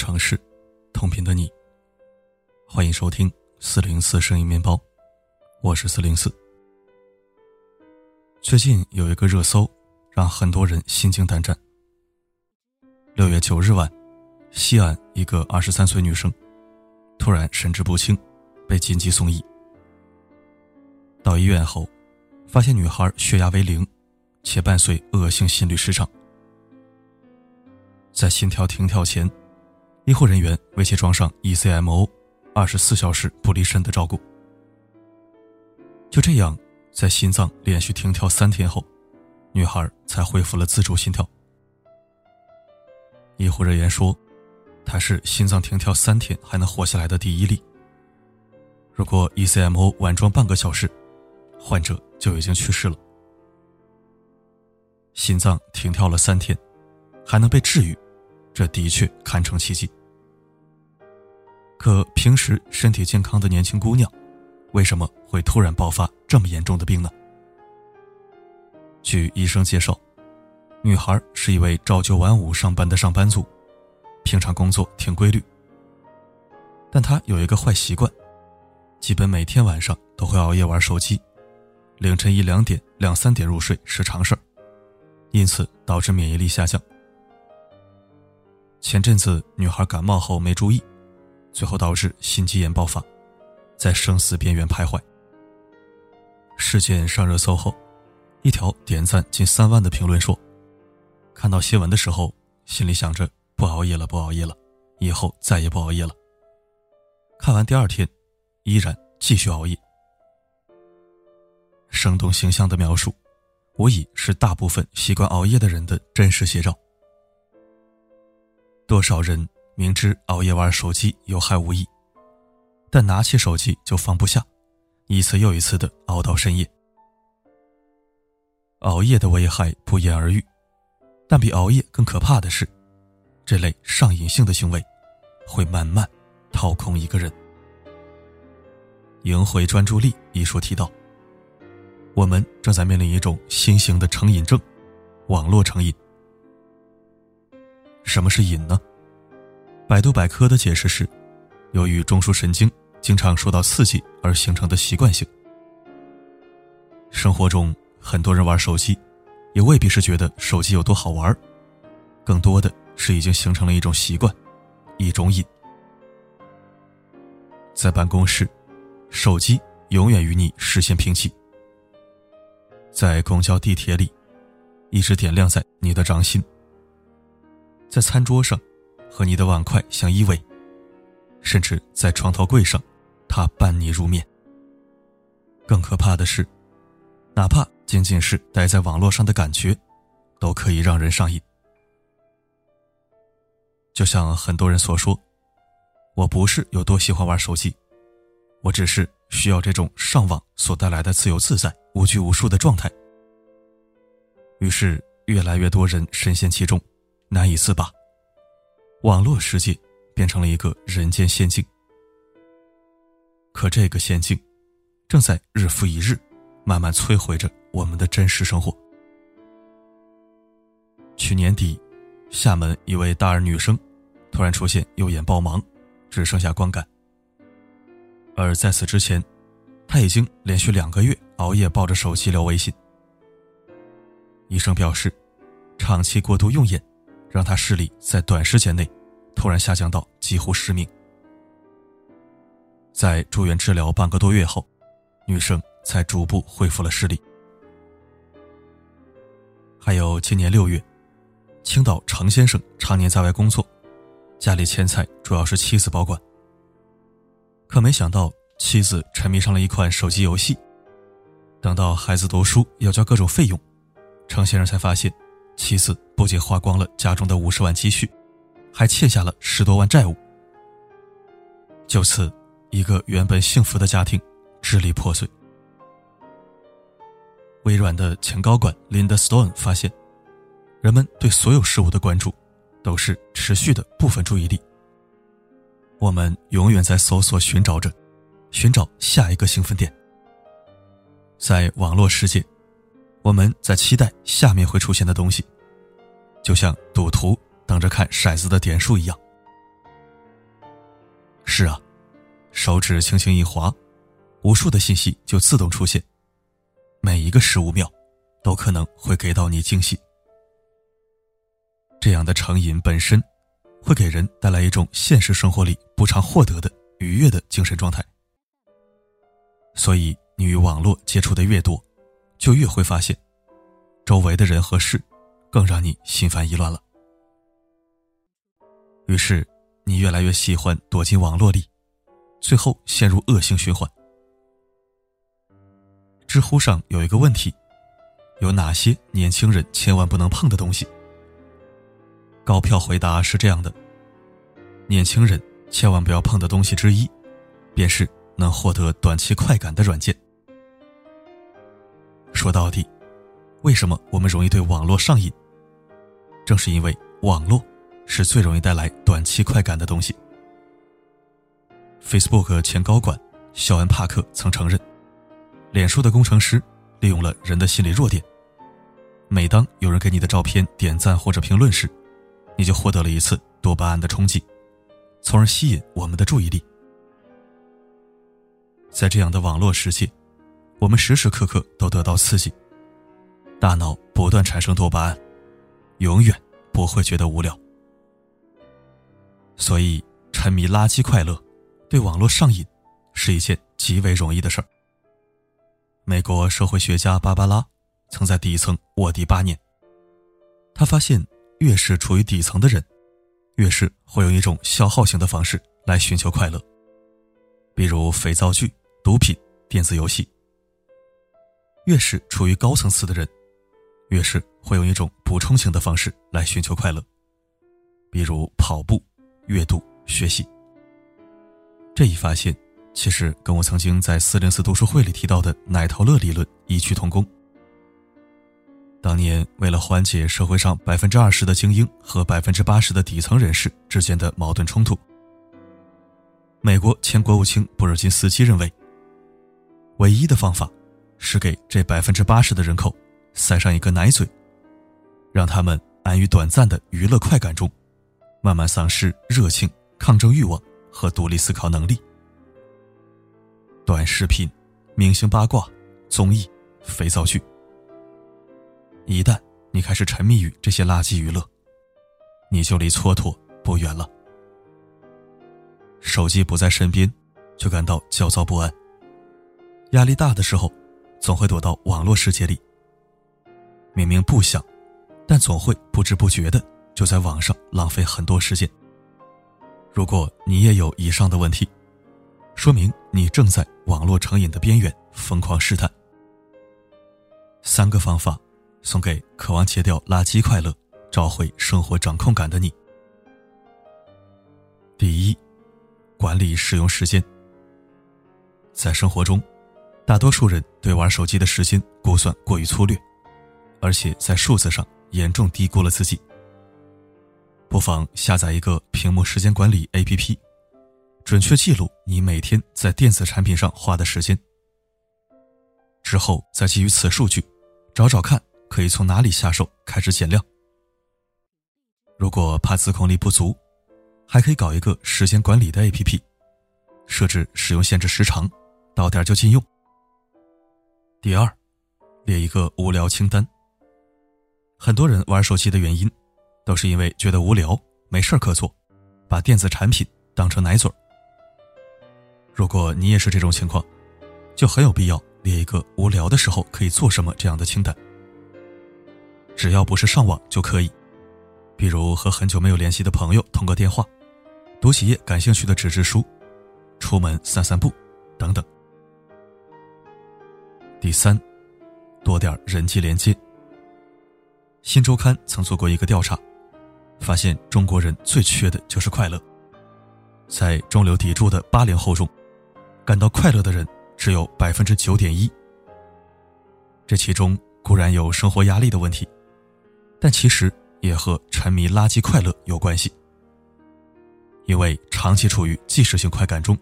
城市，同频的你。欢迎收听四零四声音面包，我是四零四。最近有一个热搜，让很多人心惊胆战。六月九日晚，西安一个二十三岁女生突然神志不清，被紧急送医。到医院后，发现女孩血压为零，且伴随恶性心律失常。在心跳停跳前，医护人员为其装上 ECMO，二十四小时不离身的照顾。就这样，在心脏连续停跳三天后，女孩才恢复了自主心跳。医护人员说，她是心脏停跳三天还能活下来的第一例。如果 ECMO 晚装半个小时，患者就已经去世了。心脏停跳了三天。还能被治愈，这的确堪称奇迹。可平时身体健康的年轻姑娘，为什么会突然爆发这么严重的病呢？据医生介绍，女孩是一位朝九晚五上班的上班族，平常工作挺规律。但她有一个坏习惯，基本每天晚上都会熬夜玩手机，凌晨一两点、两三点入睡是常事儿，因此导致免疫力下降。前阵子女孩感冒后没注意，最后导致心肌炎爆发，在生死边缘徘徊。事件上热搜后，一条点赞近三万的评论说：“看到新闻的时候，心里想着不熬夜了，不熬夜了，以后再也不熬夜了。”看完第二天，依然继续熬夜。生动形象的描述，无疑是大部分习惯熬夜的人的真实写照。多少人明知熬夜玩手机有害无益，但拿起手机就放不下，一次又一次的熬到深夜。熬夜的危害不言而喻，但比熬夜更可怕的是，这类上瘾性的行为会慢慢掏空一个人。《赢回专注力》一书提到，我们正在面临一种新型的成瘾症——网络成瘾。什么是瘾呢？百度百科的解释是，由于中枢神经经常受到刺激而形成的习惯性。生活中很多人玩手机，也未必是觉得手机有多好玩，更多的是已经形成了一种习惯，一种瘾。在办公室，手机永远与你视线平齐；在公交、地铁里，一直点亮在你的掌心。在餐桌上，和你的碗筷相依偎，甚至在床头柜上，他伴你入眠。更可怕的是，哪怕仅仅是待在网络上的感觉，都可以让人上瘾。就像很多人所说，我不是有多喜欢玩手机，我只是需要这种上网所带来的自由自在、无拘无束的状态。于是，越来越多人深陷其中。难以自拔，网络世界变成了一个人间仙境。可这个仙境，正在日复一日，慢慢摧毁着我们的真实生活。去年底，厦门一位大二女生突然出现右眼暴盲，只剩下光感。而在此之前，她已经连续两个月熬夜抱着手机聊微信。医生表示，长期过度用眼。让他视力在短时间内突然下降到几乎失明。在住院治疗半个多月后，女生才逐步恢复了视力。还有今年六月，青岛程先生常年在外工作，家里钱财主要是妻子保管。可没想到妻子沉迷上了一款手机游戏，等到孩子读书要交各种费用，程先生才发现。妻子不仅花光了家中的五十万积蓄，还欠下了十多万债务。就此，一个原本幸福的家庭支离破碎。微软的前高管林德·斯 n 恩发现，人们对所有事物的关注，都是持续的部分注意力。我们永远在搜索、寻找着，寻找下一个兴奋点。在网络世界。我们在期待下面会出现的东西，就像赌徒等着看骰子的点数一样。是啊，手指轻轻一划，无数的信息就自动出现，每一个十五秒，都可能会给到你惊喜。这样的成瘾本身，会给人带来一种现实生活里不常获得的愉悦的精神状态。所以，你与网络接触的越多，就越会发现，周围的人和事，更让你心烦意乱了。于是，你越来越喜欢躲进网络里，最后陷入恶性循环。知乎上有一个问题：有哪些年轻人千万不能碰的东西？高票回答是这样的：年轻人千万不要碰的东西之一，便是。能获得短期快感的软件。说到底，为什么我们容易对网络上瘾？正是因为网络是最容易带来短期快感的东西。Facebook 前高管肖恩·帕克曾承认，脸书的工程师利用了人的心理弱点。每当有人给你的照片点赞或者评论时，你就获得了一次多巴胺的冲击，从而吸引我们的注意力。在这样的网络世界，我们时时刻刻都得到刺激，大脑不断产生多巴胺，永远不会觉得无聊。所以，沉迷垃圾快乐，对网络上瘾，是一件极为容易的事儿。美国社会学家芭芭拉曾在底层卧底八年，他发现，越是处于底层的人，越是会用一种消耗型的方式来寻求快乐，比如肥皂剧。毒品、电子游戏，越是处于高层次的人，越是会用一种补充型的方式来寻求快乐，比如跑步、阅读、学习。这一发现其实跟我曾经在四零四读书会里提到的奶头乐理论异曲同工。当年为了缓解社会上百分之二十的精英和百分之八十的底层人士之间的矛盾冲突，美国前国务卿布尔津斯基认为。唯一的方法，是给这百分之八十的人口塞上一个奶嘴，让他们安于短暂的娱乐快感中，慢慢丧失热情、抗争欲望和独立思考能力。短视频、明星八卦、综艺、肥皂剧，一旦你开始沉迷于这些垃圾娱乐，你就离蹉跎不远了。手机不在身边，就感到焦躁不安。压力大的时候，总会躲到网络世界里。明明不想，但总会不知不觉的就在网上浪费很多时间。如果你也有以上的问题，说明你正在网络成瘾的边缘疯狂试探。三个方法，送给渴望戒掉垃圾快乐、找回生活掌控感的你。第一，管理使用时间。在生活中。大多数人对玩手机的时间估算过于粗略，而且在数字上严重低估了自己。不妨下载一个屏幕时间管理 APP，准确记录你每天在电子产品上花的时间。之后再基于此数据，找找看可以从哪里下手开始减量。如果怕自控力不足，还可以搞一个时间管理的 APP，设置使用限制时长，到点就禁用。第二，列一个无聊清单。很多人玩手机的原因，都是因为觉得无聊，没事可做，把电子产品当成奶嘴如果你也是这种情况，就很有必要列一个无聊的时候可以做什么这样的清单。只要不是上网就可以，比如和很久没有联系的朋友通个电话，读几页感兴趣的纸质书，出门散散步，等等。第三，多点人际连接。新周刊曾做过一个调查，发现中国人最缺的就是快乐。在中流砥柱的八零后中，感到快乐的人只有百分之九点一。这其中固然有生活压力的问题，但其实也和沉迷垃圾快乐有关系。因为长期处于即时性快感中，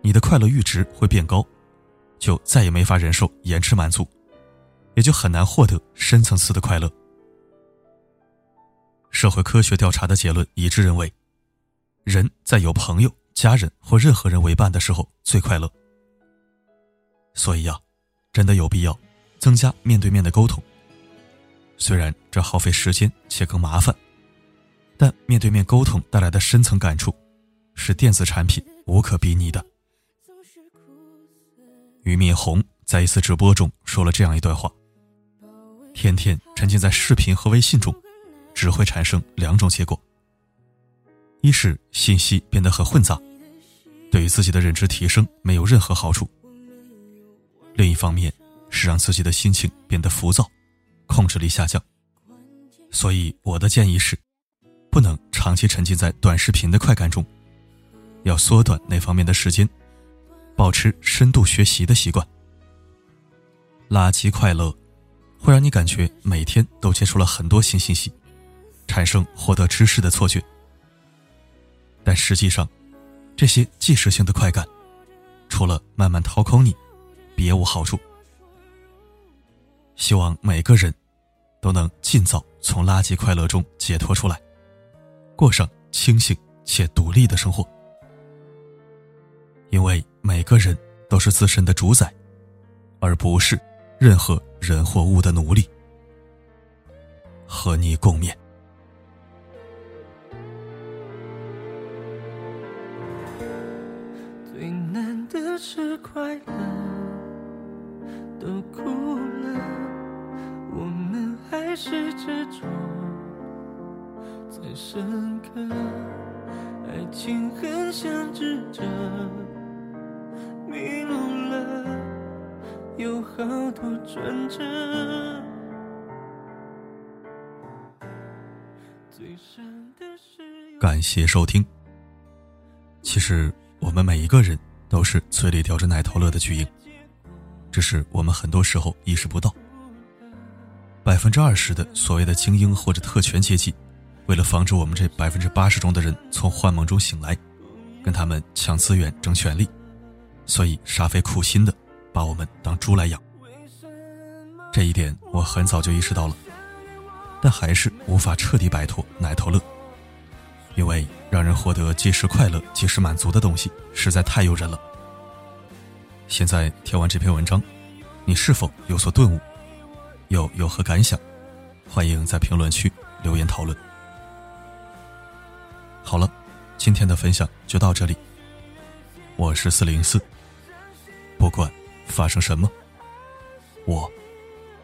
你的快乐阈值会变高。就再也没法忍受延迟满足，也就很难获得深层次的快乐。社会科学调查的结论一致认为，人在有朋友家人或任何人为伴的时候最快乐。所以呀，真的有必要增加面对面的沟通。虽然这耗费时间且更麻烦，但面对面沟通带来的深层感触，是电子产品无可比拟的。俞敏洪在一次直播中说了这样一段话：天天沉浸在视频和微信中，只会产生两种结果。一是信息变得很混杂，对于自己的认知提升没有任何好处；另一方面是让自己的心情变得浮躁，控制力下降。所以我的建议是，不能长期沉浸在短视频的快感中，要缩短那方面的时间，保持深度学习的习惯。垃圾快乐会让你感觉每天都接触了很多新信息，产生获得知识的错觉。但实际上，这些即时性的快感，除了慢慢掏空你，别无好处。希望每个人都能尽早从垃圾快乐中解脱出来，过上清醒且独立的生活。因为每个人都是自身的主宰，而不是任何人或物的奴隶。和你共勉。最难的是快乐，好多转折。感谢收听。其实我们每一个人。都是嘴里叼着奶头乐的巨婴，只是我们很多时候意识不到。百分之二十的所谓的精英或者特权阶级，为了防止我们这百分之八十中的人从幻梦中醒来，跟他们抢资源、争权力，所以煞费苦心的把我们当猪来养。这一点我很早就意识到了，但还是无法彻底摆脱奶头乐。因为让人获得即时快乐、即时满足的东西实在太诱人了。现在听完这篇文章，你是否有所顿悟？又有何感想？欢迎在评论区留言讨论。好了，今天的分享就到这里。我是四零四，不管发生什么，我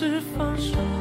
是放手。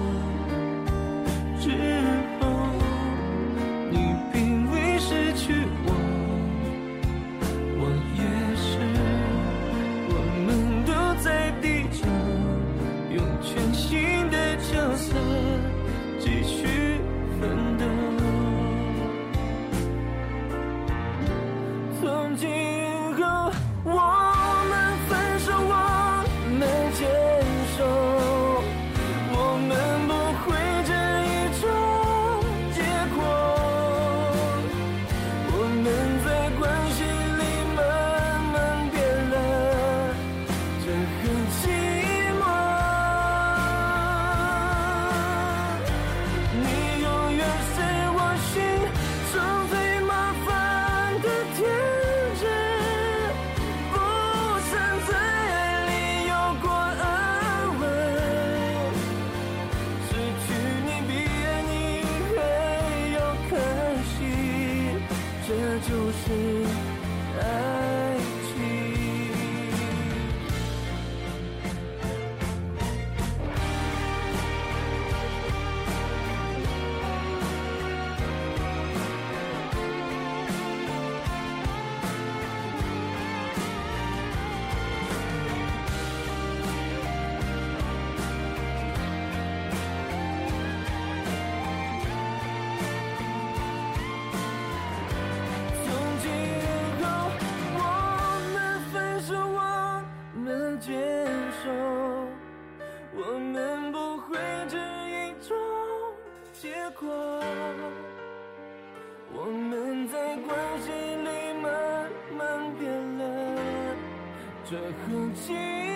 这很寂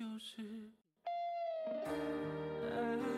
就是。爱